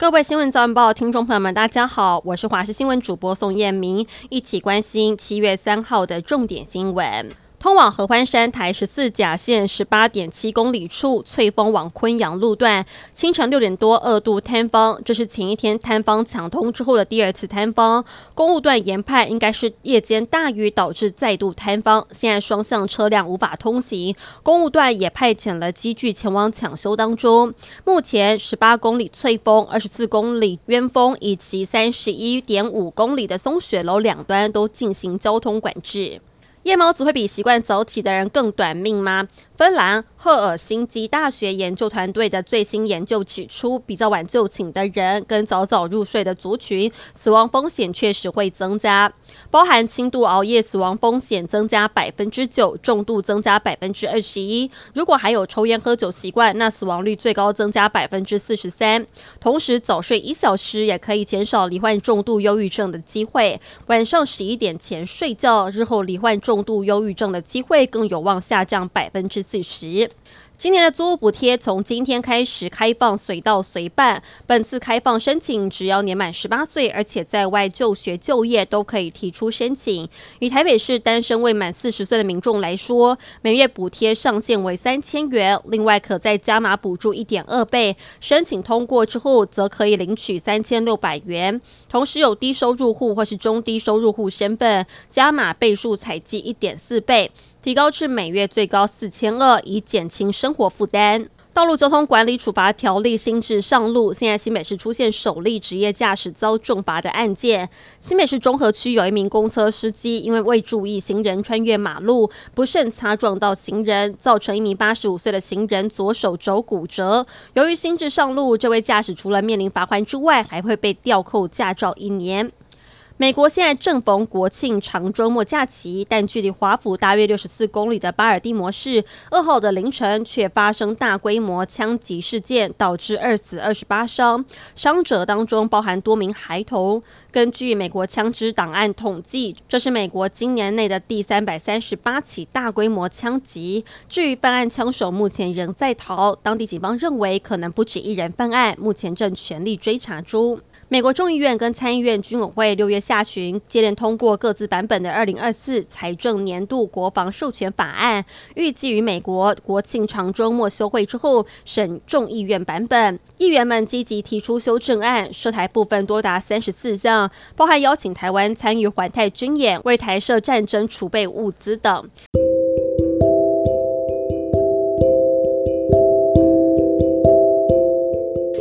各位新闻早晚报听众朋友们，大家好，我是华视新闻主播宋燕明，一起关心七月三号的重点新闻。通往合欢山台十四甲线十八点七公里处翠峰往昆阳路段，清晨六点多二度坍方，这是前一天坍方抢通之后的第二次坍方。公务段研判应该是夜间大雨导致再度坍方，现在双向车辆无法通行，公务段也派遣了机具前往抢修当中。目前十八公里翠峰、二十四公里渊峰以及三十一点五公里的松雪楼两端都进行交通管制。夜猫子会比习惯早起的人更短命吗？芬兰赫尔辛基大学研究团队的最新研究指出，比较晚就寝的人跟早早入睡的族群，死亡风险确实会增加，包含轻度熬夜死亡风险增加百分之九，重度增加百分之二十一。如果还有抽烟喝酒习惯，那死亡率最高增加百分之四十三。同时，早睡一小时也可以减少罹患重度忧郁症的机会。晚上十一点前睡觉，日后罹患重度忧郁症的机会更有望下降百分之四十。今年的租屋补贴从今天开始开放，随到随办。本次开放申请，只要年满十八岁，而且在外就学就业都可以提出申请。以台北市单身未满四十岁的民众来说，每月补贴上限为三千元，另外可再加码补助一点二倍。申请通过之后，则可以领取三千六百元。同时有低收入户或是中低收入户身份，加码倍数采计一点四倍。提高至每月最高四千二，以减轻生活负担。道路交通管理处罚条例新制上路，现在新北市出现首例职业驾驶遭重罚的案件。新北市中和区有一名公车司机，因为未注意行人穿越马路，不慎擦撞到行人，造成一名八十五岁的行人左手肘骨折。由于新制上路，这位驾驶除了面临罚锾之外，还会被吊扣驾照一年。美国现在正逢国庆长周末假期，但距离华府大约六十四公里的巴尔的摩市，二号的凌晨却发生大规模枪击事件，导致二死二十八伤，伤者当中包含多名孩童。根据美国枪支档案统计，这是美国今年内的第三百三十八起大规模枪击。至于犯案枪手，目前仍在逃，当地警方认为可能不止一人犯案，目前正全力追查中。美国众议院跟参议院军委会六月下旬接连通过各自版本的二零二四财政年度国防授权法案，预计于美国国庆长周末休会之后审众议院版本。议员们积极提出修正案，涉台部分多达三十四项，包含邀请台湾参与环太军演、为台设战争储备物资等。